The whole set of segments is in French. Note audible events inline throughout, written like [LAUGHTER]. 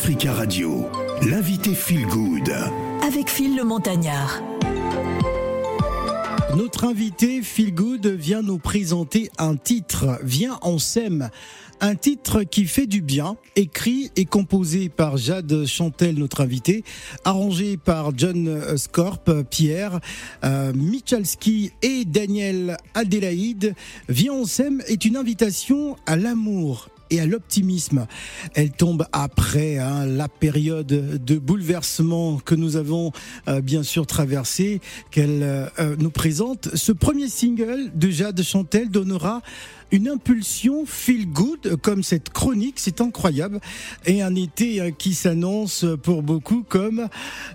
Africa Radio, l'invité Feel Good. Avec Phil le Montagnard. Notre invité Feel Good vient nous présenter un titre, Viens on s'aime. Un titre qui fait du bien, écrit et composé par Jade Chantel, notre invité, arrangé par John Scorp, Pierre, euh, Michalski et Daniel Adélaïde. Viens on s'aime est une invitation à l'amour et à l'optimisme. Elle tombe après hein, la période de bouleversement que nous avons euh, bien sûr traversée, qu'elle euh, nous présente. Ce premier single de Jade Chantel donnera une impulsion feel good comme cette chronique, c'est incroyable, et un été euh, qui s'annonce pour beaucoup comme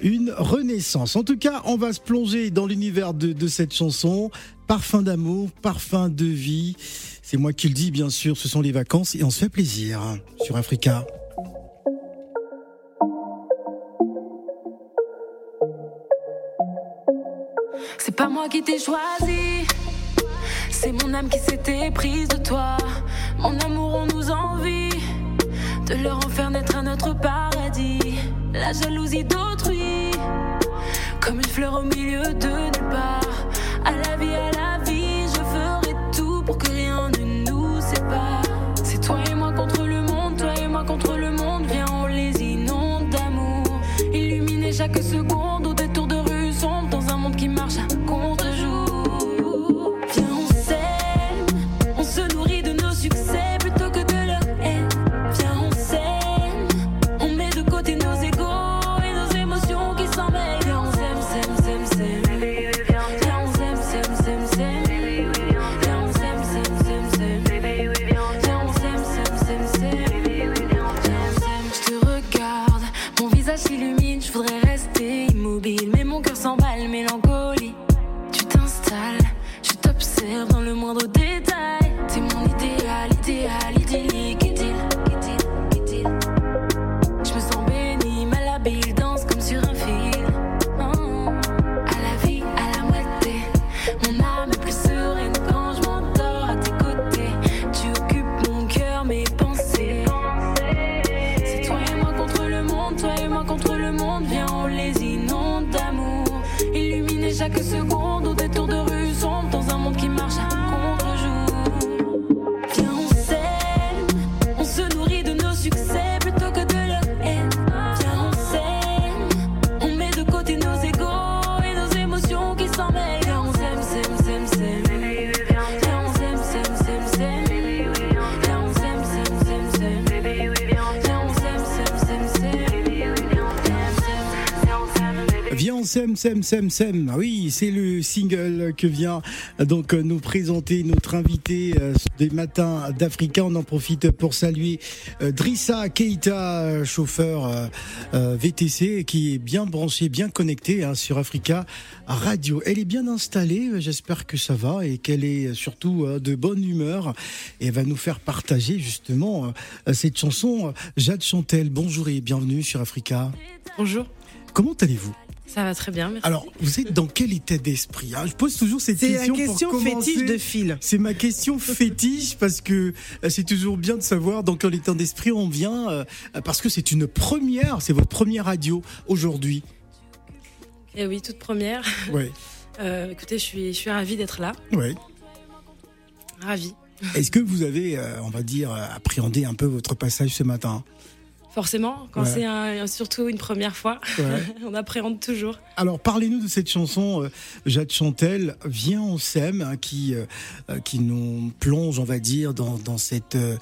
une renaissance. En tout cas, on va se plonger dans l'univers de, de cette chanson. Parfum d'amour, parfum de vie. C'est moi qui le dis, bien sûr, ce sont les vacances et on se fait plaisir sur Africa. C'est pas moi qui t'ai choisi, c'est mon âme qui s'était prise de toi. Mon amour, on nous envie de leur en faire naître un autre paradis. La jalousie d'autrui, comme une fleur au milieu de nulle part. À la vie, à la vie, C'est toi et moi contre le monde, toi et moi contre le monde. S'aime, s'aime, s'aime, s'aime. Ah Oui, c'est le single que vient euh, donc euh, nous présenter notre invité euh, des matins d'Africa. On en profite pour saluer Drissa Keita, chauffeur VTC, qui est bien branché, bien connecté hein, sur Africa Radio. Elle est bien installée, j'espère que ça va et qu'elle est surtout de bonne humeur et elle va nous faire partager justement cette chanson. Jade Chantel, bonjour et bienvenue sur Africa. Bonjour, Comment allez-vous? Ça va très bien, merci. alors, vous êtes dans quel état d'esprit hein? Je pose toujours cette C'est la question. question pour fétiche de fil. C'est ma question [LAUGHS] fétiche parce que euh, c'est toujours bien de savoir dans quel état d'esprit on vient euh, parce que c'est une première, c'est votre première radio aujourd'hui. Et oui, toute première. [LAUGHS] Ouais, Euh, écoutez, je suis, je suis ravie d'être là, ouais. ravie. Est-ce que vous avez, euh, on va dire, euh, appréhendé un peu votre passage ce matin? Forcément, quand Ouais. c'est un- surtout une première fois, Ouais. [LAUGHS] on appréhende toujours. Alors parlez-nous de cette chanson, euh, Jade Chantel, Viens on s'aime, hein, qui euh, euh, qui nous plonge, on va dire, dans, dans cette euh,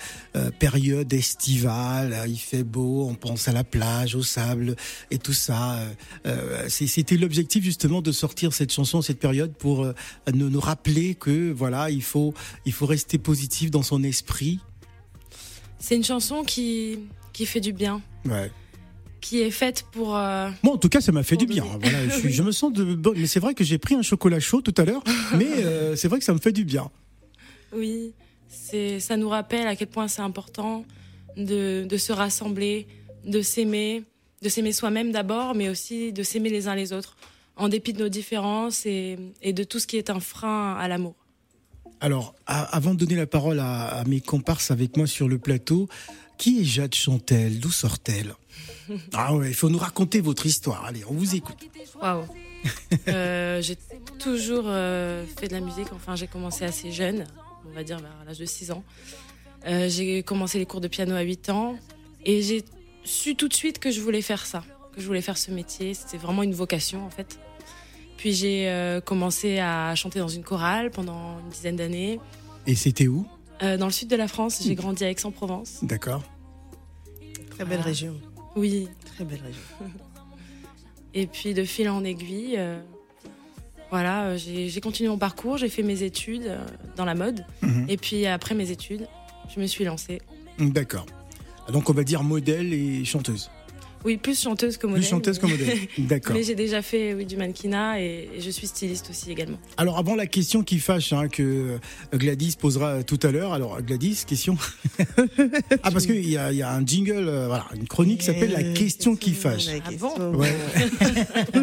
période estivale. Il fait beau, on pense à la plage, au sable et tout ça. Euh, C'était l'objectif justement de sortir cette chanson, cette période, pour nous, nous rappeler que voilà, il faut il faut rester positif dans son esprit. C'est une chanson qui, qui fait du bien, Ouais. qui est faite pour... euh, Moi, en tout cas, ça m'a fait du bien. Voilà, je, suis- [LAUGHS] je me sens de bonne. Mais c'est vrai que j'ai pris un chocolat chaud tout à l'heure, mais euh, c'est vrai que ça me fait du bien. oui, c'est, ça nous rappelle à quel point c'est important de, de se rassembler, de s'aimer, de s'aimer soi-même d'abord, mais aussi de s'aimer les uns les autres, en dépit de nos différences et, et de tout ce qui est un frein à l'amour. Alors, a- avant de donner la parole à, à mes comparses avec moi sur le plateau, Qui est Jade Chantel? D'où sort-elle? [LAUGHS] Ah ouais, il faut nous raconter votre histoire. Allez, on vous écoute. Waouh. [LAUGHS] Euh, j'ai toujours euh, fait de la musique. Enfin, j'ai commencé assez jeune, on va dire vers l'âge de 6 ans. Euh, j'ai commencé les cours de piano à 8 ans et j'ai su tout de suite que je voulais faire ça, que je voulais faire ce métier. C'était vraiment une vocation en fait. Puis j'ai euh, commencé à chanter dans une chorale pendant une dizaine d'années. Et c'était où? Euh, dans le sud de la France, j'ai grandi à Aix-en-Provence. D'accord. Très belle Voilà. région. Oui. Très belle région. [LAUGHS] Et puis de fil en aiguille, euh, voilà, euh, j'ai j'ai continué mon parcours, j'ai fait mes études dans la mode. Mhm. Et puis après mes études, je me suis lancée. D'accord. Donc on va dire modèle et chanteuse. Oui, plus chanteuse que modèle. Plus chanteuse que mais- modèle. [LAUGHS] D'accord. Mais j'ai déjà fait oui, du mannequinat et, je suis styliste aussi également. Alors avant la question qui fâche hein, que Gladys posera tout à l'heure. Alors Gladys, question? [LAUGHS] ah parce qu'il y a, il y a un jingle, euh, voilà, une chronique qui s'appelle la question qui fâche. La Ah question. bon? Ouais. [LAUGHS]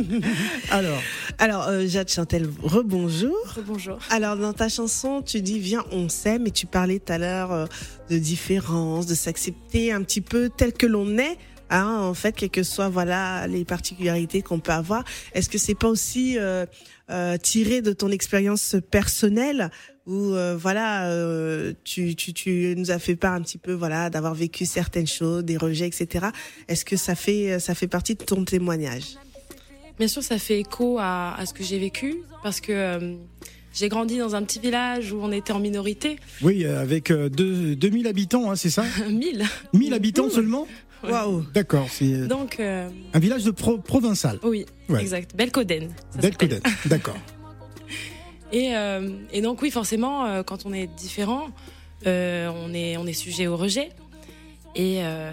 Alors, Alors, euh, Jade Chantel, rebonjour. Bonjour. Alors, dans ta chanson, tu dis Viens, on s'aime, et tu parlais tout à l'heure euh, de différence, de s'accepter un petit peu tel que l'on est. Hein, en fait, quelles que soient voilà les particularités qu'on peut avoir, est-ce que c'est pas aussi euh, euh, tiré de ton expérience personnelle où euh, voilà euh, tu, tu tu nous as fait part un petit peu voilà d'avoir vécu certaines choses, des rejets, etc. Est-ce que ça fait ça fait partie de ton témoignage? Bien sûr, ça fait écho à, à ce que j'ai vécu parce que euh, j'ai grandi dans un petit village où on était en minorité, oui, euh, avec euh, deux- 2000 habitants, hein, c'est ça? [LAUGHS] 1000. 1000 habitants seulement? Waouh D'accord, c'est euh, Donc, euh, un village de pro- provincial. oui, Ouais. exact. Belcoden. Belcoden. D'accord. [LAUGHS] Et, euh, et donc, oui, forcément, euh, quand on est différent, euh, on, est, on est sujet au rejet. Et euh,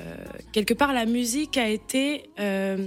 quelque part, la musique a été euh,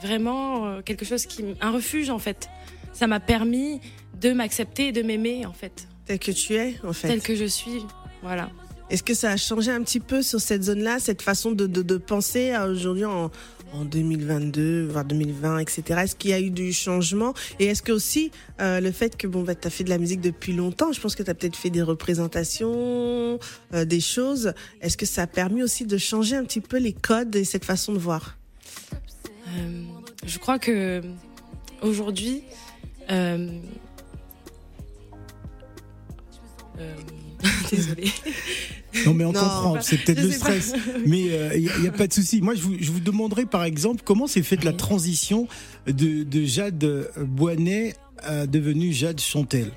vraiment euh, quelque chose qui. un refuge, en fait. Ça m'a permis de m'accepter et de m'aimer, en fait, tel que tu es en fait. tel que je suis. Voilà. Est-ce que ça a changé un petit peu sur cette zone-là, cette façon de, penser aujourd'hui en, en 2022, voire 2020, etc. Est-ce qu'il y a eu du changement? Et est-ce que aussi euh, le fait que bon, bah, tu as fait de la musique depuis longtemps, je pense que tu as peut-être fait des représentations, euh, des choses, est-ce que ça a permis aussi de changer un petit peu les codes et cette façon de voir? Euh, je crois que aujourd'hui, [LAUGHS] désolée. Non mais on Non, comprend, c'est peut-être je le pas. stress, [LAUGHS] mais il n'y a, pas de souci. Moi, je vous, je vous demanderai par exemple comment s'est faite la transition de, de Jade Boinet à devenue Jade Chantel?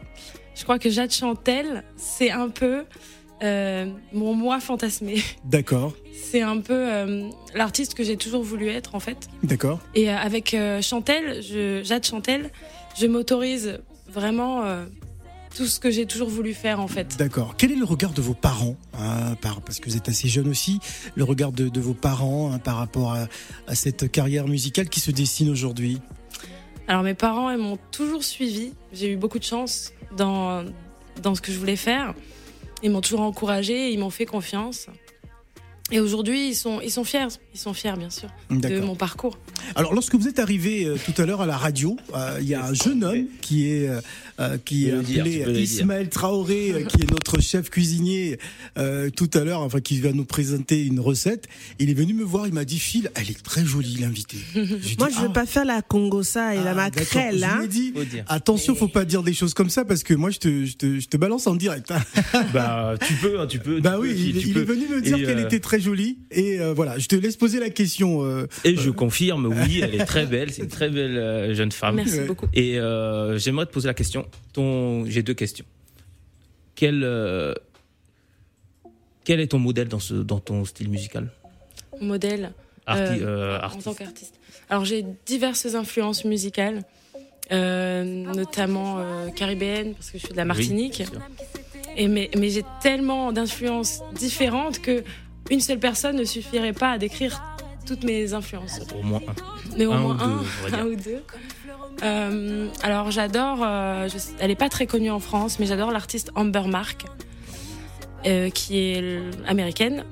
Je crois que Jade Chantel, c'est un peu euh, mon moi fantasmé. D'accord, C'est un peu euh, l'artiste que j'ai toujours voulu être en fait. d'accord. Et euh, avec euh, Chantel, je, Jade Chantel, je m'autorise vraiment euh, tout ce que j'ai toujours voulu faire en fait. D'accord. Quel est le regard de vos parents hein, par, Parce que vous êtes assez jeune aussi, le regard de, de vos parents hein, par rapport à, à cette carrière musicale qui se dessine aujourd'hui? Alors mes parents, ils m'ont toujours suivi. J'ai eu beaucoup de chance dans, dans ce que je voulais faire. Ils m'ont toujours encouragé, ils m'ont fait confiance. Et aujourd'hui, ils sont, ils sont fiers. Ils sont fiers, bien sûr, de mon parcours. Alors, lorsque vous êtes arrivé euh, tout à l'heure à la radio, euh, il y a un jeune homme qui est euh, qui est appelé. Ismaël Traoré, qui est notre chef cuisinier euh, tout à l'heure, enfin qui va nous présenter une recette. Il est venu me voir, il m'a dit Phil, elle est très jolie l'invitée. [LAUGHS] J'ai Moi, dit, je veux Ah, pas faire la congossa et ah, la d'accord. maquerelle. Je Hein. lui ai dit. Attention, faut pas dire des choses comme ça parce que moi je te, je te, je te balance en direct. hein. Bah, tu peux, hein, tu peux. Bah tu oui, peux, il, tu il peux. est venu me dire qu'elle euh, était très jolie et euh, voilà, je te laisse poser la question. euh, Et je confirme, oui, elle est très belle. C'est une très belle euh, jeune femme. Merci Ouais. beaucoup. Et euh, j'aimerais te poser la question. Ton, j'ai deux questions. Quel, euh, quel est ton modèle dans ce, dans ton style musical, modèle Arti- Euh, euh, en artiste tant qu'artiste. Alors j'ai diverses influences musicales, euh, notamment euh, caribéennes, parce que je suis de la Martinique. Et mais mais j'ai tellement d'influences différentes que une seule personne ne suffirait pas à décrire toutes mes influences. Au moins un. Mais au Un ou moins deux, [LAUGHS] un, ou deux. Euh, alors j'adore, euh, elle est pas très connue en France, mais j'adore l'artiste Amber Mark, euh, qui est américaine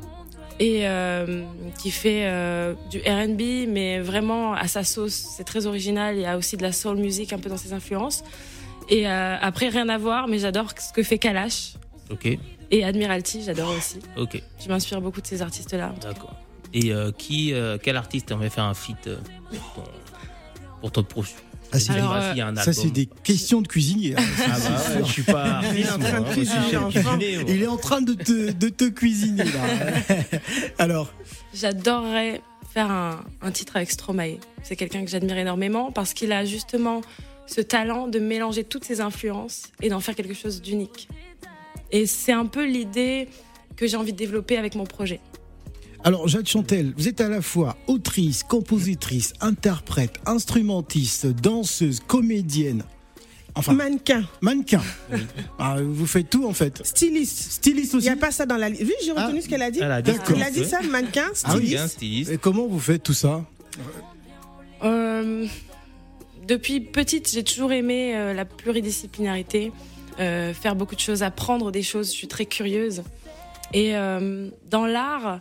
et euh, qui fait euh, du R&B, mais vraiment à sa sauce. C'est très original. Il y a aussi de la soul music un peu dans ses influences. Et euh, après rien à voir, mais j'adore ce que fait Kalash. Ok, Et Admiralty, j'adore aussi. ok, Je m'inspire beaucoup de ces artistes-là. d'accord. Et euh, qui, euh, quel artiste aimerait faire un feat euh, pour ton, pour ton proche Ah, c'est- Alors, Ça, c'est des questions de cuisinier. hein. Ah bah ouais, je suis pas [LAUGHS] Il est en artiste, train de moi, hein. Moi, je suis. Il est en train de te, de te cuisiner, là. [LAUGHS] Alors, J'adorerais faire un, un titre avec Stromae. C'est quelqu'un que j'admire énormément parce qu'il a justement ce talent de mélanger toutes ses influences et d'en faire quelque chose d'unique. Et c'est un peu l'idée que j'ai envie de développer avec mon projet. alors, Jade Chantel, vous êtes à la fois autrice, compositrice, interprète, instrumentiste, danseuse, comédienne. Enfin, Mannequin, mannequin. [LAUGHS] Ah, vous faites tout, en fait. styliste. Styliste Il aussi. n'y a pas ça dans la liste. Oui, j'ai retenu Ah. ce qu'elle a dit. Elle a dit D'accord. Il a dit ça, mannequin, Ah oui, styliste. Et comment vous faites tout ça Euh, depuis petite, j'ai toujours aimé euh, la pluridisciplinarité, euh, faire beaucoup de choses, apprendre des choses. Je suis très curieuse. Et euh, dans l'art,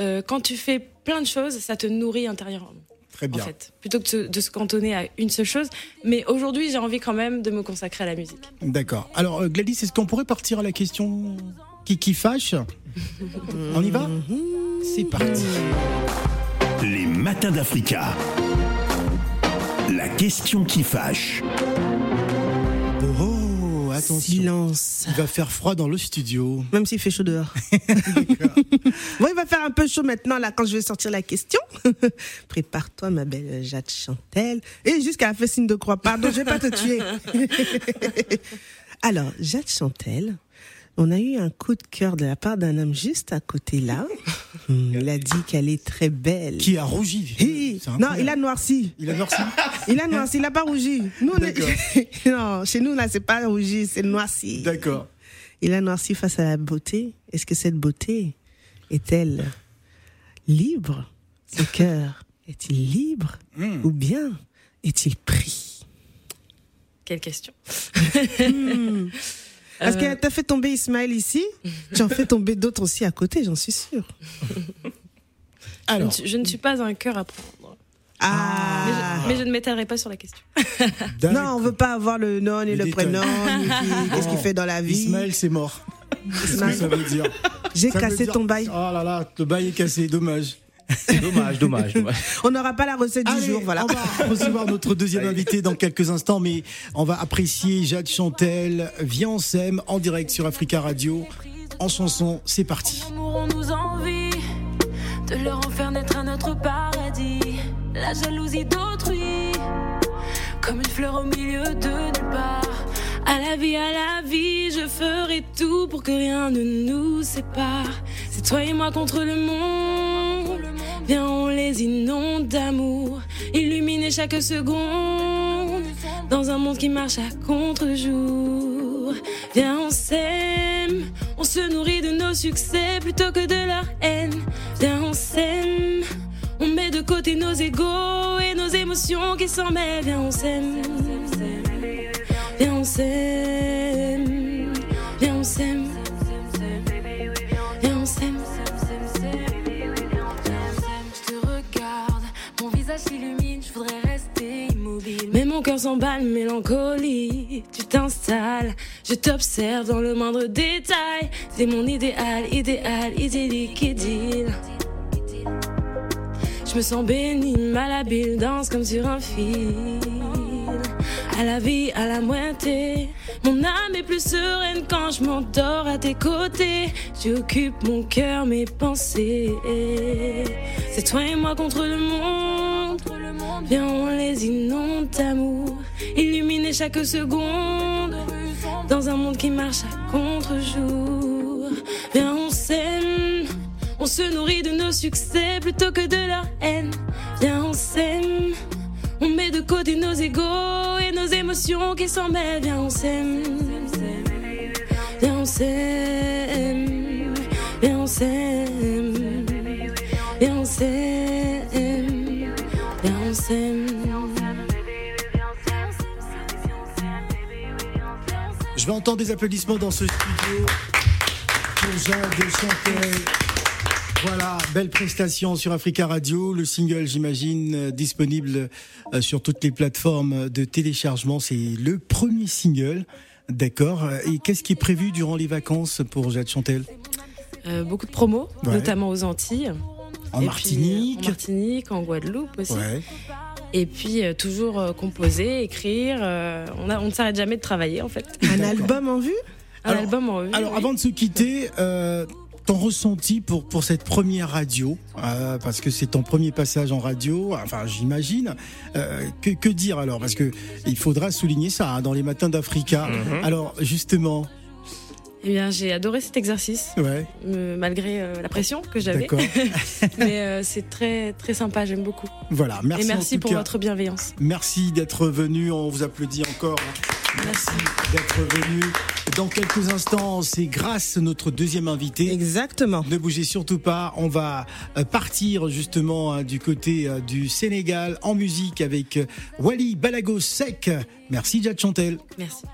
euh, quand tu fais plein de choses, ça te nourrit intérieurement. Très En bien. fait, plutôt que de, se- de se cantonner à une seule chose. Mais aujourd'hui, j'ai envie quand même de me consacrer à la musique. D'accord. Alors, euh, Gladys, est-ce qu'on pourrait partir à la question qui, qui fâche [LAUGHS] On y va C'est parti. Les matins d'Africa. La question qui fâche. Oh, attention. Silence. Il va faire froid dans le studio. Même s'il fait chaud dehors. [LAUGHS] bon, il va faire un peu chaud maintenant, là, quand je vais sortir la question. [LAUGHS] Prépare-toi, ma belle Jade Chantel. Et jusqu'à la fait signe de croix. Pardon, je vais pas te tuer. [LAUGHS] Alors, Jade Chantel, on a eu un coup de cœur de la part d'un homme juste à côté là. Hum, [LAUGHS] Il a dit qu'elle est très belle. Qui a rougi Non, il a noirci. Il a noirci [LAUGHS] Il a noirci, il a pas rougi. Nous, on est... [LAUGHS] non, chez nous, là, c'est pas rougi, c'est noirci. D'accord. Il a noirci face à la beauté. Est-ce que cette beauté est-elle libre? Son cœur est-il libre Hmm. ou bien est-il pris? Quelle question Parce Euh, que t'as fait tomber Ismaël ici, tu en fais tomber d'autres aussi à côté, j'en suis sûre. [LAUGHS] je, ne Alors, suis, je ne suis pas un cœur à prendre. Ah, Mais je, mais je ne m'étalerai pas sur la question. [LAUGHS] Non, on veut pas avoir le nom ni Les le prénom, qui- qu'est-ce qu'il fait dans la vie. Ismaël, c'est mort. Qu'est-ce que Ismaël. ça veut dire? J'ai cassé dire- ton bail. Oh là là, le bail est cassé, dommage. Dommage, dommage, dommage. [LAUGHS] On n'aura pas la recette du Allez, jour, voilà. On va recevoir notre deuxième invité dans quelques instants, mais on va apprécier Jade Chantel, Viens on s'aime, en direct sur Africa Radio, en chanson, c'est parti. On nous envie de leur en faire naître un autre paradis. La jalousie d'autrui, comme une fleur au milieu de nulle part. À la vie, à la vie, je ferai tout pour que rien ne nous sépare. C'est toi et moi contre le monde. Viens, on les inonde d'amour, illuminer chaque seconde. Dans un monde qui marche à contre-jour. Viens, on s'aime, on se nourrit de nos succès plutôt que de leur haine. Viens, on s'aime, on met de côté nos égaux et nos émotions qui s'en mêlent. Viens, on s'aime, s'aime, viens, on s'aime, viens, on s'aime. Je te regarde, mon visage s'illumine, je voudrais rester immobile. Mais mon cœur s'emballe, mélancolie. Tu t'installes, je t'observe dans le moindre détail. C'est mon idéal, idéal, idyllique, idylle. Je me sens bénie, malhabile, danse comme sur un fil. À la vie, à la moitié. Mon âme est plus sereine quand je m'endors à tes côtés. Tu occupes mon cœur, mes pensées. C'est toi et moi contre le monde. Viens, on les inonde d'amour. Illuminer chaque seconde. Dans un monde qui marche à contre-jour. Viens, on s'aime. On se nourrit de nos succès plutôt que de leur haine. Viens, on s'aime. On met de côté nos égaux et nos émotions qui s'en mêlent. Viens, on s'aime. Viens, on s'aime. Viens, on s'aime. Viens, on s'aime. Viens, on s'aime. Je vais des applaudissements dans ce studio pour Jade Chantel. Voilà, belle prestation sur Africa Radio. Le single, j'imagine, euh, disponible euh, sur toutes les plateformes de téléchargement. C'est le premier single. D'accord. Et qu'est-ce qui est prévu durant les vacances pour Jade Chantel? Euh, beaucoup de promos, Ouais. notamment aux Antilles. En Et puis, Martinique euh, en Martinique, en Guadeloupe aussi. Ouais. Et puis euh, toujours euh, composer, écrire. euh, on, a- on ne s'arrête jamais de travailler en fait. Un album en vue? Un Alors- album en vue, Alors, oui. avant de se quitter, euh, ton ressenti pour, pour cette première radio, euh, parce que c'est ton premier passage en radio, enfin j'imagine. Euh, que, que dire alors? Parce que il faudra souligner ça hein, dans les matins d'Africa. Mhm. Alors justement, Eh bien, j'ai adoré cet exercice, ouais, euh, malgré euh, la pression que j'avais. d'accord. [LAUGHS] Mais euh, c'est très très sympa, j'aime beaucoup. Voilà, merci. Et merci en tout pour cas. votre bienveillance. Merci d'être venu. On vous applaudit encore. Merci d'être venu. Dans quelques instants, c'est grâce à notre deuxième invité. Exactement. Ne bougez surtout pas, on va euh, partir justement hein, du côté euh, du Sénégal en musique avec euh, Wally Balago Sec. Merci Jad Chantel. Merci.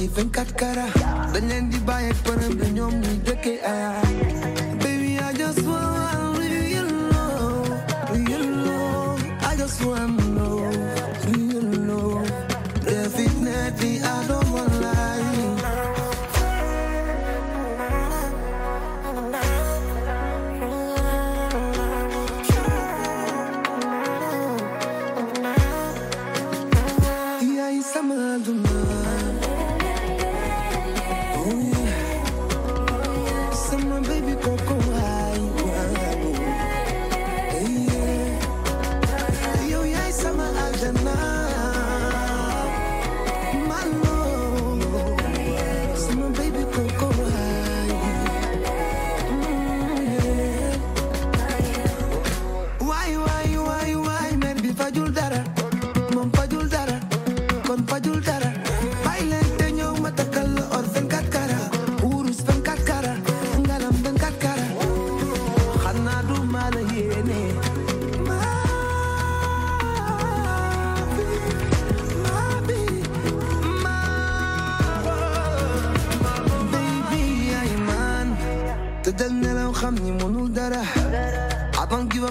even kat kara. Beneen di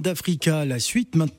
d'Africa, la suite maintenant.